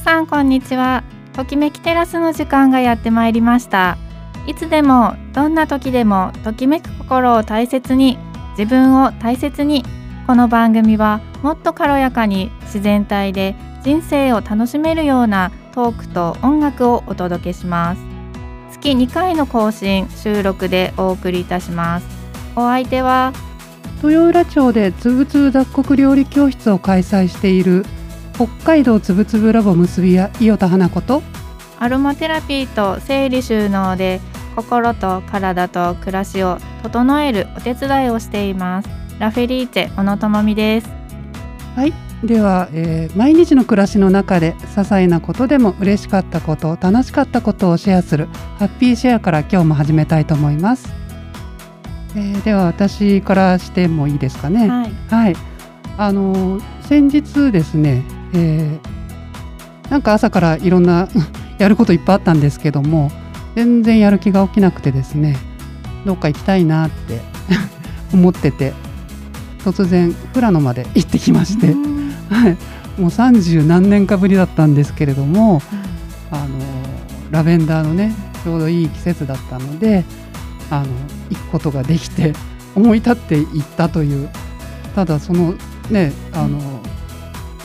さんこんにちは。ときめきテラスの時間がやってまいりました。いつでもどんな時でもときめく心を大切に自分を大切にこの番組はもっと軽やかに自然体で人生を楽しめるようなトークと音楽をお届けします。月2回の更新収録でお送りいたします。お相手は豊浦町でつぶつぶ雑穀料理教室を開催している北海道つぶつぶラボ結び屋伊予田花子とアロマテラピーと整理収納で心と体と暮らしを整えるお手伝いをしています。ラフェリーチェ小野智美です。はい。では、えー、毎日の暮らしの中で些細なことでも嬉しかったこと楽しかったことをシェアするハッピーシェアから今日も始めたいと思います、えー、では私からしてもいいですかね。はい、はい、あの先日ですね、えー、なんか朝からいろんな やることいっぱいあったんですけども全然やる気が起きなくてですねどっか行きたいなって 思ってて突然富良野まで行ってきまして、はい、もう三十何年かぶりだったんですけれども、あのラベンダーのねちょうどいい季節だったのであの行くことができて思い立って行ったという。ただそのねあの、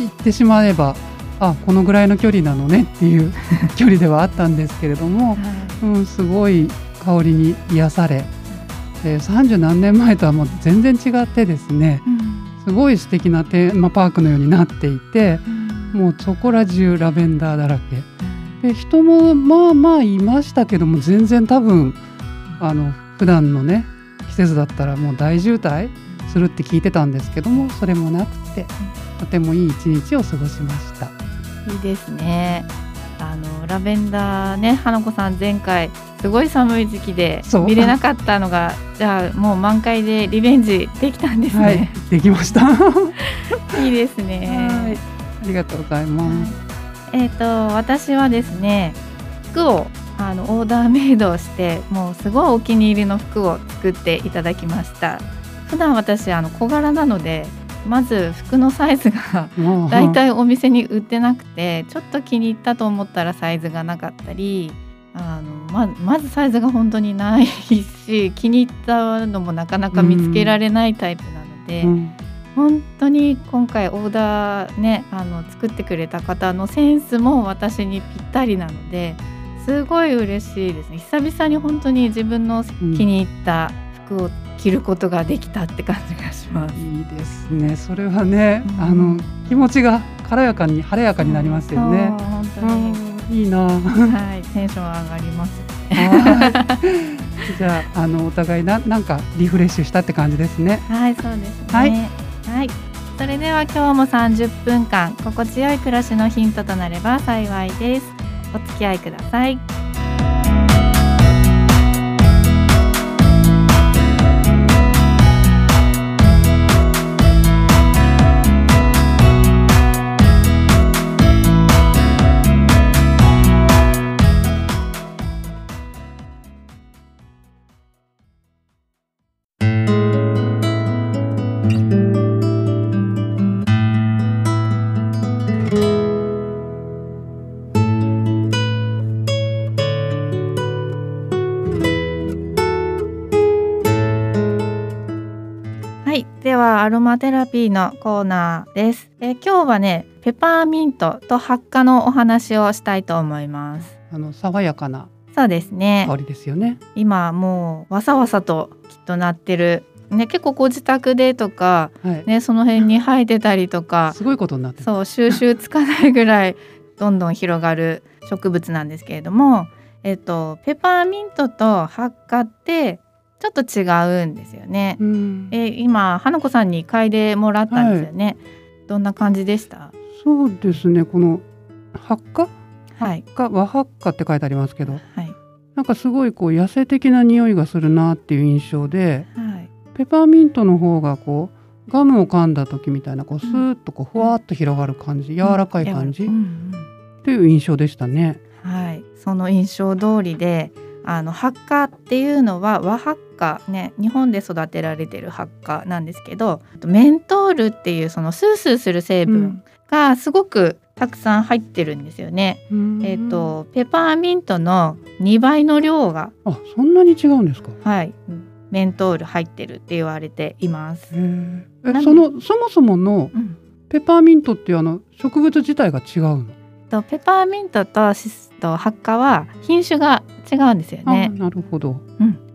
行ってしまえばあこのぐらいの距離なのねっていう 距離ではあったんですけれども、うん、すごい香りに癒され三十何年前とはもう全然違ってですね、うん、すごい素敵なテーマパークのようになっていて、うん、もうそこら中ラベンダーだらけ。で人もまあまあいましたけども全然多分あの普段のね季節だったらもう大渋滞するって聞いてたんですけどもそれもなくてとてもいい一日を過ごしました。いいですね。あのラベンダーね花子さん前回すごい寒い時期で見れなかったのがじゃあもう満開でリベンジできたんですね、はい、できました。いいですね。ありがとうございます、えっ、ー、と私はですね服をあのオーダーメイドをしてもうすごいお気に入りの服を作っていただきました。普段私あの小柄なのでまず服のサイズがだいたいお店に売ってなくてちょっと気に入ったと思ったらサイズがなかったりあのままずサイズが本当にないし気に入ったのもなかなか見つけられないタイプなので、うん、本当に今回オーダーねあの作ってくれた方のセンスも私にぴったりなのですごい嬉しいですね。久々に本当に自分の気に入った服を着ることができたって感じがします。いいですね。それはね、うん、あの気持ちが軽やかに晴れやかになりますよね。本当に、いいな。はい、テンション上がります、ね。じゃああのお互いななんかリフレッシュしたって感じですね。はい、そうですね。はい、はい、それでは今日も30分間心地よい暮らしのヒントとなれば幸いです。お付き合いください。アロマテラピーのコーナーです。え今日はねペパーミントとハッカのお話をしたいと思います。あの爽やかなそうですね香りですよね。今もうわさわさときっとなってるね結構ご自宅でとか、はい、ねその辺に生えてたりとか すごいことになってそう収集つかないぐらい どんどん広がる植物なんですけれども、えっとペパーミントとハッカってちょっと違うんですよね。うん、え今花子さんに嗅いでもらったんですよね。はい、どんな感じでした？そうですね。この発火、はい、発火？和発火って書いてありますけど、はい、なんかすごいこう野生的な匂いがするなっていう印象で、はい、ペパーミントの方がこうガムを噛んだ時みたいなこうスーッとこうふわっと広がる感じ、うん、柔らかい感じ、うん、っていう印象でしたね。はい、その印象通りで。あのハッカっていうのは和ハッカね日本で育てられてるハッカなんですけどメントールっていうそのスースーする成分がすごくたくさん入ってるんですよね。うん。えっ、とペパーミントの2倍の量があそんなに違うんですか？はい。メントール入ってるって言われています。そのそもそものうん。ペパーミントっていうあの植物自体が違うの、とペパーミントとシスとハッカは品種が違うんですよね。あなるほど。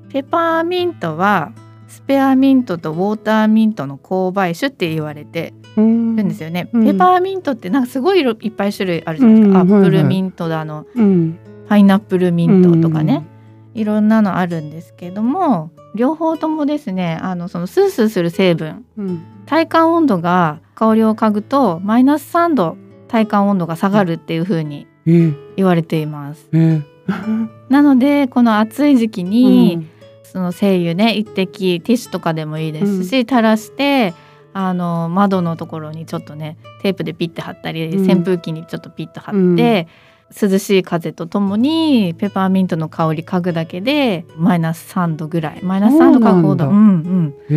ペパーミントはスペアミントとウォーターミントの交配種って言われてるんですよね。うん。ペパーミントってなんかすごい色いっぱい種類あるじゃないですか。うんアップルミントだの、うん。パイナップルミントとかね、いろんなのあるんですけども両方ともですねあのそのスースーする成分うん。体感温度が香りを嗅ぐとマイナス3度体感温度が下がるっていう風にえー、言われています。え なのでこの暑い時期ーに、うん。その精油ね一滴ティッシュとかでもいいですし、垂らしてあの窓のところにちょっとねテープでピッて貼ったり、うん。扇風機にちょっとピッと貼って、涼しい風とともにペパーミントの香り嗅ぐだけでマイナス3度ぐらい。マイナス3度か5度。そううんうん。え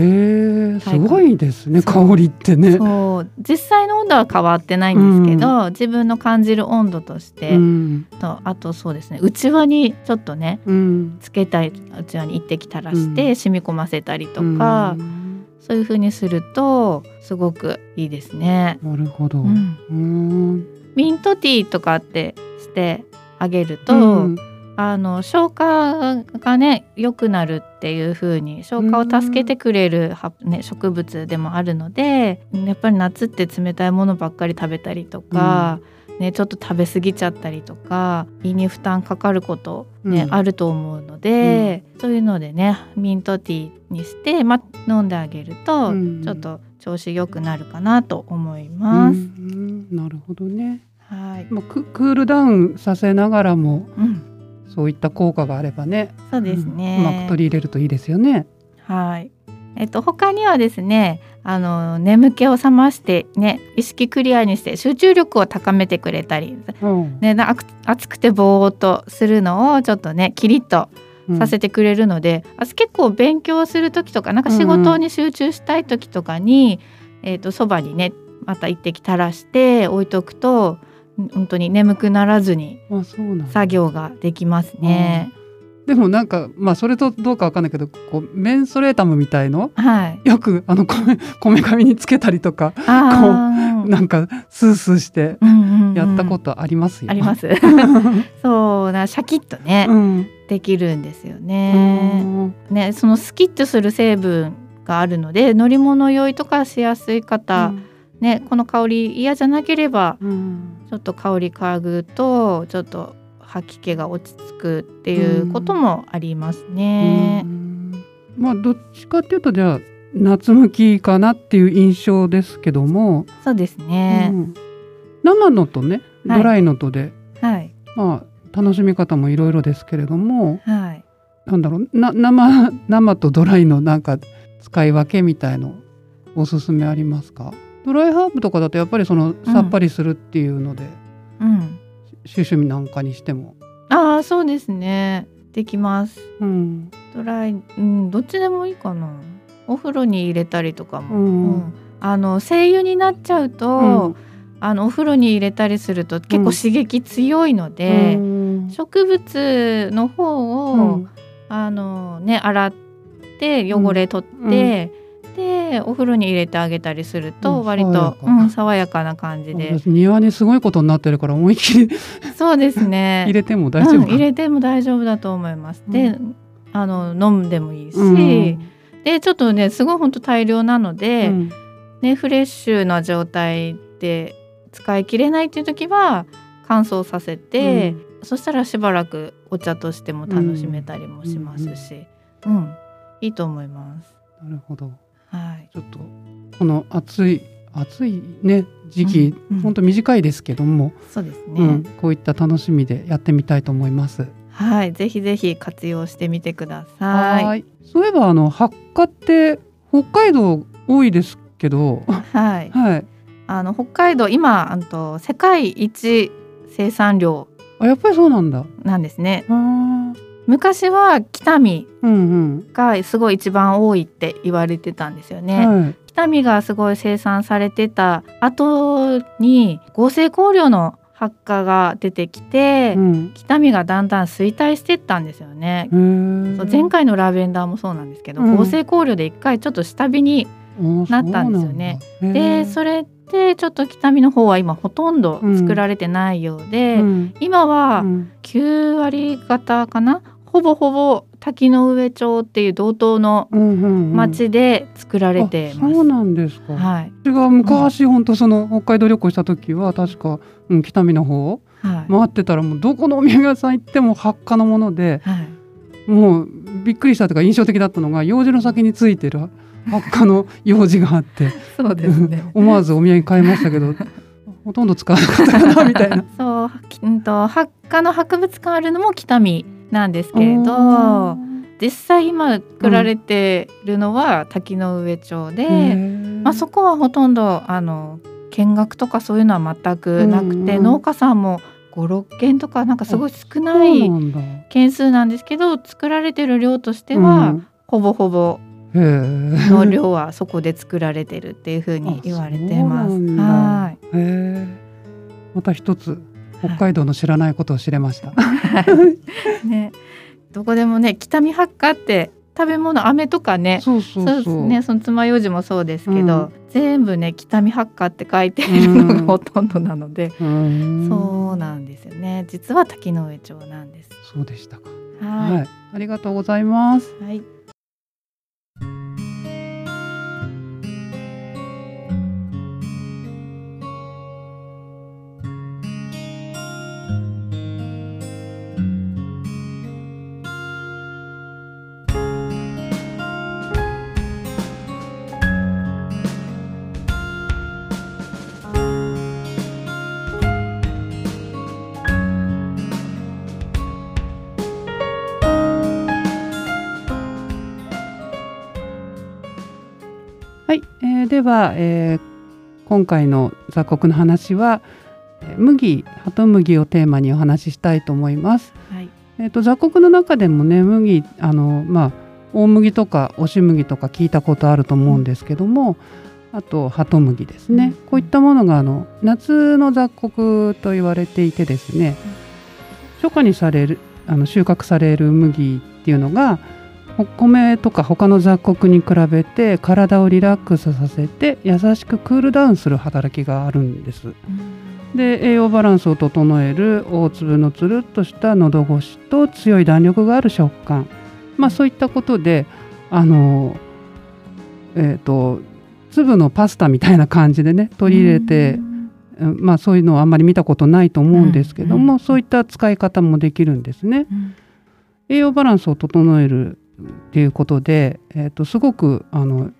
ー、すごいですね香りってね。そう。実際の温度は変わってないんですけど、自分の感じる温度として、うん。とあとそうですね内輪にちょっとねうん。つけたいうちわに一滴垂らしうん。て染み込ませたりとか、うん。そういう風にするとすごくいいですね。なるほど。う、ん。ミントティーとかってしてあげると、うん。あの消化がね良くなるっていう風に消化を助けてくれるは、ね、植物でもあるのでやっぱり夏って冷たいものばっかり食べたりとか、ね、ちょっと食べ過ぎちゃったりとか胃に負担かかること、ねうん。あると思うので、そういうのでねミントティーにして、ま、飲んであげると、うん。ちょっと調子良くなるかなと思います。うん。なるほどね。はい、まあ、ククールダウンさせながらもうん、そういった効果があればね。そうですね、うんうまく取り入れるといいですよね。はい。えっと他にはですね、あの眠気を覚ましてね、意識クリアにして集中力を高めてくれたり、うんね、な暑暑くてぼーっとするのをちょっとねキリッとさせてくれるので、あ結構勉強する時とかなんか仕事に集中したい時とかに、えっとそばにねまた一滴垂らして置いとくと本当に眠くならずに作業ができますね。でもなんかまあそれとどうかわかんないけどこうメンソレータムみたいの？はい。よくあのこめかみにつけたりとかあーなんかスースーしてうんうんうんやったことありますよ。あります。そうなシャキッとね、うん。できるんですようね。んねそのスキッとする成分があるので乗り物酔いとかしやすい方、ねこの香り嫌じゃなければうんちょっと香り嗅ぐとちょっと吐き気が落ち着くっていうこともありますね。う。ん。まあどっちかっていうとじゃあ夏向きかなっていう印象ですけども、そうですね。うん。生のとねはい。ドライのとで、はい。まあ楽しみ方もいろいろですけれども。はい。なんだろうな生生とドライのなんか使い分けみたいのおすすめありますか？ドライハーブとかだとやっぱりそのさっぱりするっていうので、うん。シュシュなんかにしても、ああそうですね。できます。うんドライ、うん、どっちでもいいかな。お風呂に入れたりとかも。うんうんあの精油になっちゃうと、あのお風呂に入れたりすると結構刺激強いので、うん植物の方を、うんあのね洗って汚れ取って、でお風呂に入れてあげたりするうんと割と、爽やか。うん、爽やかな感じで。私庭にすごいことになってるから思いっきり そうですね。入れても大丈夫か？うん、入れても大丈夫だと思います。で、うあの飲んでもいいし、うん。でちょっとねすごい本当大量なので、うん。ねフレッシュな状態で使い切れないっていう時は乾燥させて、そしたらしばらくお茶としても楽しめたりもしますし、うん。いいと思います。なるほどはい。ちょっとこの暑い暑いね時期、うんうんほんと短いですけども、そうですね。うん、こういった楽しみでやってみたいと思います。はい、ぜひぜひ活用してみてください。いそういえばあの発火って北海道多いですけど、はい。はい。あの北海道今あの世界一生産量あやっぱりそうなんだ。なんですね。あー昔は北見うんがすごい一番多いって言われてたんですようね。ん。はい。北見がすごい生産されてた後に合成香料の発火が出てきて、うん。北見がだんだん衰退してったんですよね。そう前回のラベンダーもそうなんですけど、うん合成香料で一回ちょっと下火になったんですよね。でそれでちょっと北見の方は今ほとんど作られてないようで、うん今はうん9割方かな？ほぼほぼ滝の上町っていう道東のうんうんうん町で作られてます。あそうなんですか。はい、私が昔本当その北海道旅行した時は確か、うん、北見の方はい回ってたらもうどこのお土産屋さん行っても発火のものではい、もうびっくりしたというか印象的だったのが用事の先についてる発火の用事があってそうですね。思わずお土産買いましたけど ほとんど使わなかったかなみたいな。そう、きうんと発火の博物館あるのも北見なんですけれど、あ実際今作られてるのは滝の上町で、ーまあそこはほとんどあの見学とかそういうのは全くなくて、うん。うん農家さんも5、6軒とかなんかすごい少ない件数なんですけど、作られてる量としては、うん。ほぼほぼの量はそこで作られてるっていうふうに言われてます。はい。また一つ北海道の知らないことを知れました。ね、どこでもね北見発火って食べ物飴とかねそうそうそうそう。ですねその爪楊枝もそうですけど、うん全部ね北見発火って書いているのがうんほとんどなので、うーんそうなんですよね実は滝の上町なんです。そうでしたか。ははい、ありがとうございます。い、はいはい、えーでは、えー今回の雑穀の話はえー麦鳩麦をテーマにお話ししたいと思います。はい。えっ、と雑穀の中でもね麦あのまあ大麦とか押し麦とか聞いたことあると思うんですけども、あと鳩麦ですね、うん。こういったものがあの夏の雑穀と言われていてですね、初夏にされるあの収穫される麦っていうのがお米とか他の雑穀に比べて体をリラックスさせて優しくクールダウンする働きがあるんです。で栄養バランスを整える大粒のつるっとした喉越しと強い弾力がある食感。まあそういったことであのえっ、と粒のパスタみたいな感じでね取り入れて、うん。まあそういうのはあんまり見たことないと思うんですけども、うん。そういった使い方もできるんですね。うん。栄養バランスを整えるっていうことで、えー、とすごくあの、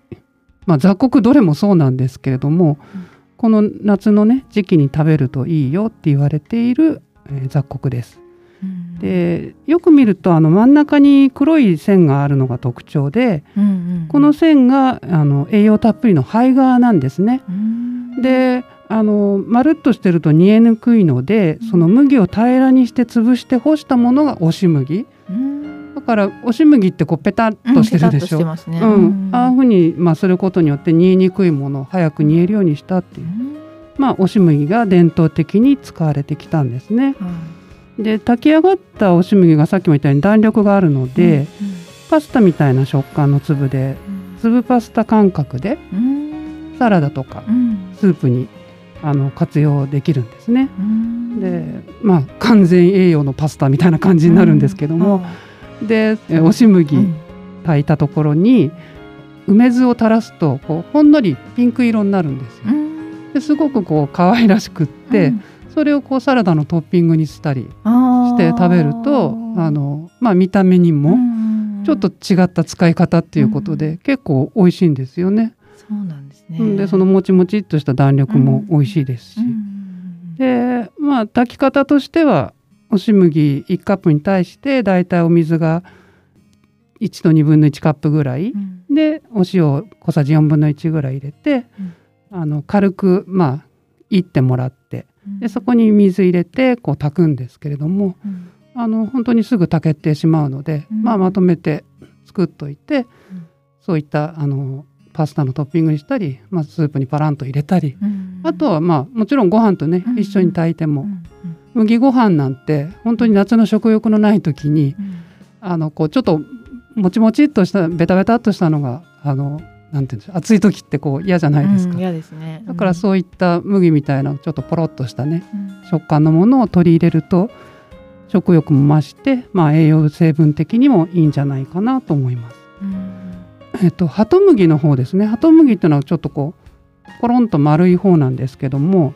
まあ、雑穀どれもそうなんですけれども、うんこの夏のね時期に食べるといいよって言われている、えー雑穀です。うんでよく見るとあの真ん中に黒い線があるのが特徴でうんうんこの線があの栄養たっぷりの胚芽なんですね。うんであのまるっとしてると煮えにくいのでその麦を平らにして潰して干したものが押し麦。うんだから押し麦ってこうペタッとしてるでしょ？ペタッとしてますね。うん、ああいうふうに、まあ、することによって煮えにくいものを早く煮えるようにしたっていう、うん。まあ、押し麦が伝統的に使われてきたんですね。はで炊き上がった押し麦がさっきも言ったように弾力があるのいで、パスタみたいな食感の粒でうん。粒パスタ感覚でうん。サラダとかうん。スープにあの活用できるんですね。うん。でまあ完全栄養のパスタみたいな感じになるんですけども、でえ押し麦、うん。炊いたところに梅酢を垂らすとこうほんのりピンク色になるんですよ。うん。ですごくこう可愛らしくって、うん。それをこうサラダのトッピングにしたりして食べるとあの、まあ、見た目にもうんちょっと違った使い方っていうことで、うん。結構美味しいんですよね。そうなんですね。でそのもちもちっとした弾力も美味しいですし、うん。でまあ炊き方としては押し麦1カップに対してだいたいお水が1と2分の1カップぐらい、うん。でお塩小さじ4分の1ぐらい入れて、あの軽くまあいってもらってでそこに水入れてこう炊くんですけれどもうん。あの本当にすぐ炊けてしまうので、うん。まあ、まとめて作っといて、うん。そういったあのパスタのトッピングにしたり、まあ、スープにパランと入れたり、うん。あとはまあもちろんご飯とね、うん。一緒に炊いても、うんうん麦ご飯なんて本当に夏の食欲のない時にうん。あのこうちょっともちもちっとしたベタベタっとしたのがあのなんていうんでしょう暑い時ってこう嫌じゃないですか、うん嫌ですね。だからそういった麦みたいなちょっとポロッとしたねうん。食感のものを取り入れると食欲も増して、まあ、栄養成分的にもいいんじゃないかなと思います。うん。えっと、ハト麦の方ですね。ハト麦っていうのはちょっとこうコロンと丸い方なんですけども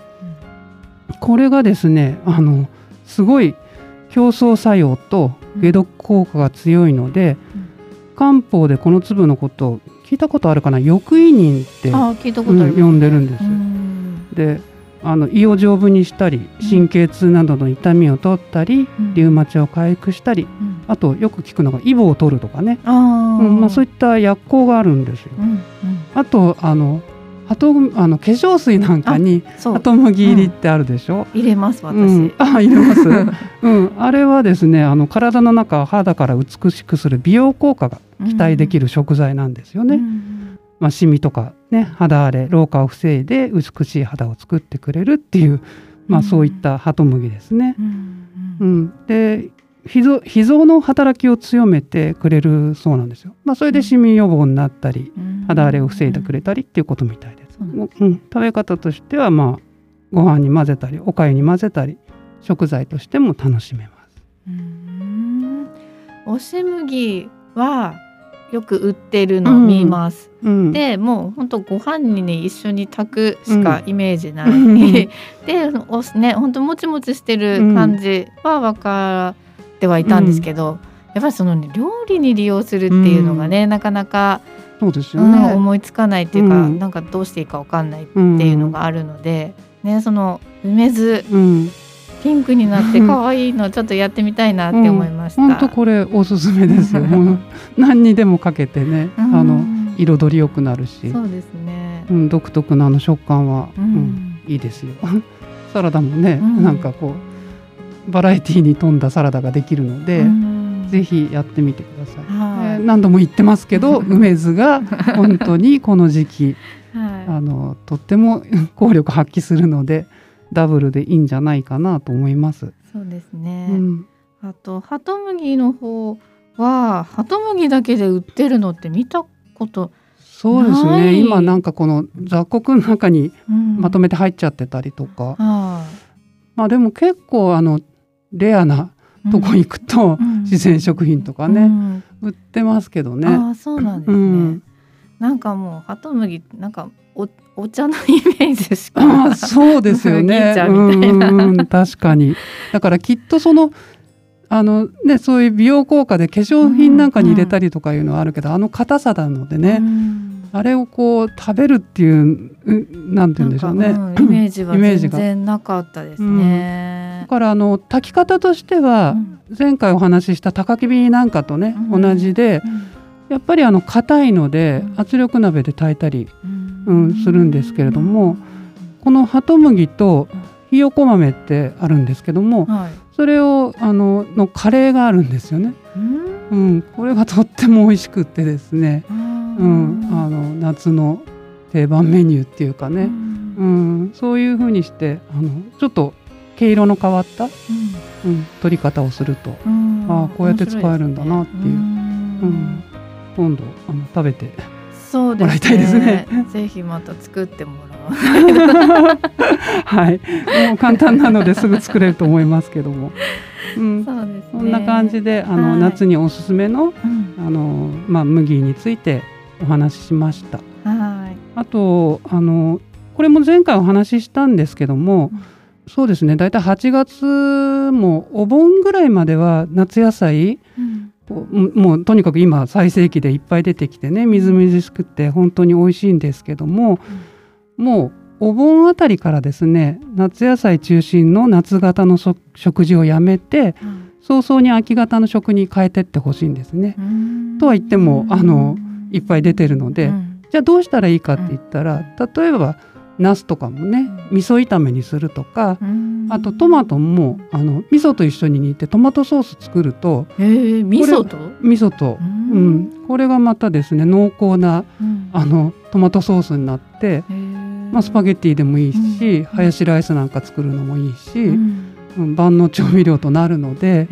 これがですねあのすごい競争作用と解毒効果が強いので、うん。漢方でこの粒のことを聞いたことあるかな？翼異人って、あ聞いたこうんとある呼んでるんですうよ。ん。であの胃を丈夫にしたり神経痛などの痛みを取ったり、うん。リウマチを回復したりうん。あとよく聞くのがイボを取るとかね、うんまあ、そういった薬効があるんですよ。うんうん。あとあのハトあの化粧水なんかにハト麦入りってあるでしょ？入れます私、うん、あ入れます、うん、あれはですねあの体の中を肌から美しくする美容効果が期待できるる食材なんですよね。うん。まあ、シミとかね肌荒れ老化を防いで美しい肌を作ってくれるっていう、まあ、うん。そういったハト麦ですね。うん。ううんん、で脾臓脾臓の働きを強めてくれるそうなんですよ。まあ、それでシミ予防になったりうん。肌荒れを防いでくれたりっていうことみたいです。そうなんでうん、食べ方としてはまあご飯に混ぜたりお粥に混ぜたり食材としても楽しめます。うん。押し麦はよく売ってるの見ます、うん、でもうほんとご飯にね一緒に炊くしかイメージない、う んでおねほんともちもちしてる感じは分かってはいたんですけど、やっぱりその、ね、料理に利用するっていうのがね、なかなか、そうですようんね。思いつかないっていうか、うんなんかどうしていいか分かんないってうんいうのがあるので、ねその梅酢うん、ピンクになって可愛いのちょっとやってみたいなって思いました。本当これおすすめですよ。何にでもかけてね、うんあの彩り良くなるし、そうですね。うん、独特なあの食感は、ううんんいいですよ。サラダもね、うんなんかこうバラエティーに富んだサラダができるので、うん。ぜひやってみてください。はい。えー何度も言ってますけど 梅酢が本当にこの時期はい。あのとっても 効力発揮するのでダブルでいいんじゃないかなと思います。そうですね。うん、あとハトムギの方はハトムギだけで売ってるのって見たこと、そうですね。今なんかこの雑穀の中にうん。まとめて入っちゃってたりとか、はまあでも結構あのレアないとこ行くとうん自然食品とかうね、ん売ってますけどね。ああそうなんですね。うんなんかもうハトムギなんかおお茶のイメージしか。ああそうですよねうん確かに。だからきっとそのあのねそういう美容効果で化粧品なんかに入れたりとかいうのはあるけど、あの硬さなのでね、うんあれをこう食べるっていううなんて言うんでしょうね。うん イメージは全然なかったですね。だ。からあの炊き方としては、うん。前回お話しした高きびなんかとね、うん。同じでやっぱりあの硬いのでうん。圧力鍋で炊いたりうん。うんするんですけれどもこのハト麦とひよこ豆ってあるんですけどもはい。それをあののカレーがあるんですよね、うん。うん、これがとっても美味しくってですね、ううん、あの夏の定番メニューっていうかね、うん、そういう風にしてあのちょっと毛色の変わった、うん、取り方をするとうん。ああこうやって使えるんだなっていう。うん。今度あの食べてそうですね。もらいたいですね。ぜひまた作ってもらおう。はい。もう簡単なのですぐ作れると思いますけども、うん、そうですね。そんな感じであの、はい。夏におすすめのうん。あの、まあ、麦についてお話ししました。はい。あとあのこれも前回お話ししたんですけども、うんそうですね大体8月もお盆ぐらいまでは夏野菜うんもうとにかく今最盛期でいっぱい出てきてねみずみずしくて本当に美味しいんですけども、もうお盆あたりからですね夏野菜中心の夏型のそ食事をやめて早々に秋型の食に変えてってほしいんですね。うんとは言ってもあのいっぱい出てるのでうん。じゃあどうしたらいいかって言ったら例えばナスとかもねうん。味噌炒めにするとかうん。あとトマトもあの味噌と一緒に煮てトマトソース作るとえー、味噌と？味噌と、ううん。ん、これがまたですね濃厚なうん。あのトマトソースになって、まあ、スパゲッティでもいいし、うん。ハヤシライスなんか作るのもいいし、万能調味料となるので、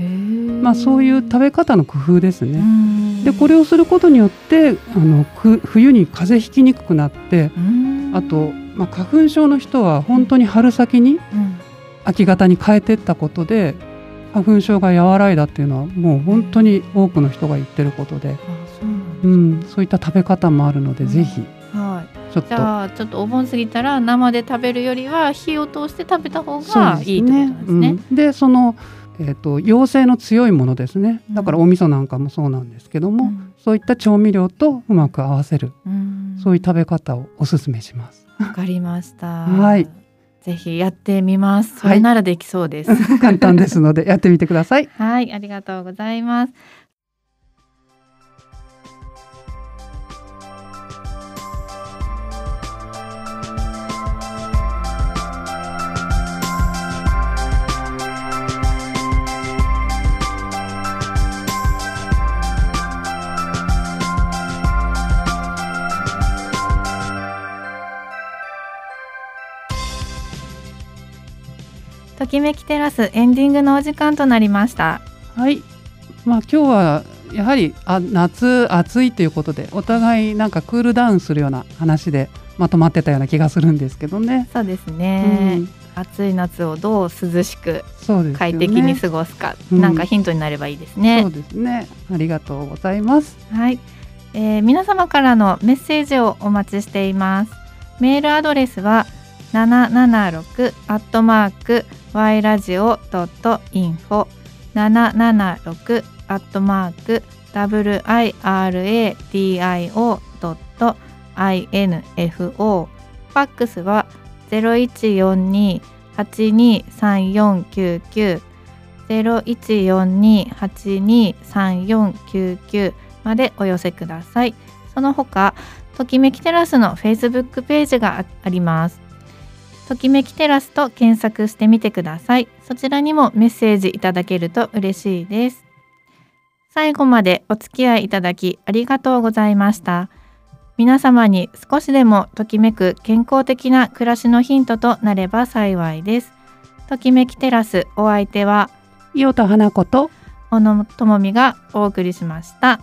まあ、そういう食べ方の工夫ですね。うんでこれをすることによってあのく冬に風邪ひきにくくなってうん。あと、まあ、花粉症の人は本当に春先にうん。秋型に変えていったことで花粉症が和らいだっていうのはもう本当に多くの人が言ってることで、うなんそういった食べ方もあるので、うん。ぜひ。はい。ちょっと。じゃあちょっとお盆過ぎたら生で食べるよりは火を通して食べた方がいいってことですね。うん。でその、えー、と陽性の強いものですねだからうんお味噌なんかもそうなんですけども、うんそういった調味料とうまく合わせる、うんそういう食べ方をおすすめします。わかりました。はい。ぜひやってみます。それならできそうです。簡単ですのでやってみてください。はい、ありがとうございます。ときめきテラスエンディングのお時間となりました。はい。まあ今日はやはりあ夏暑いということでお互いなんかクールダウンするような話でまとまってたような気がするんですけどね。そうですうね。ん、暑い夏をどう涼しく。快適に過ごすか、うんなんかヒントになればいいですそねう。ですね。ありがとうございます。はい、えー皆様からのメッセージをお待ちしています。メールアドレスは七七六アットマーク y ラジオドットインフォ七七六アットマーク w i r a d i o ドット i n f o ファックスはゼロ一四二八二三四九九ゼロ一四二八二三四九九までお寄せください。その他、ときめきテラスの Facebook ページがあります。ときめきテラスと検索してみてください。そちらにもメッセージいただけると嬉しいです。最後までお付き合いいただきありがとうございました。皆様に少しでもときめく健康的な暮らしのヒントとなれば幸いです。ときめきテラスお相手は伊予田花子と小野智美がお送りしました。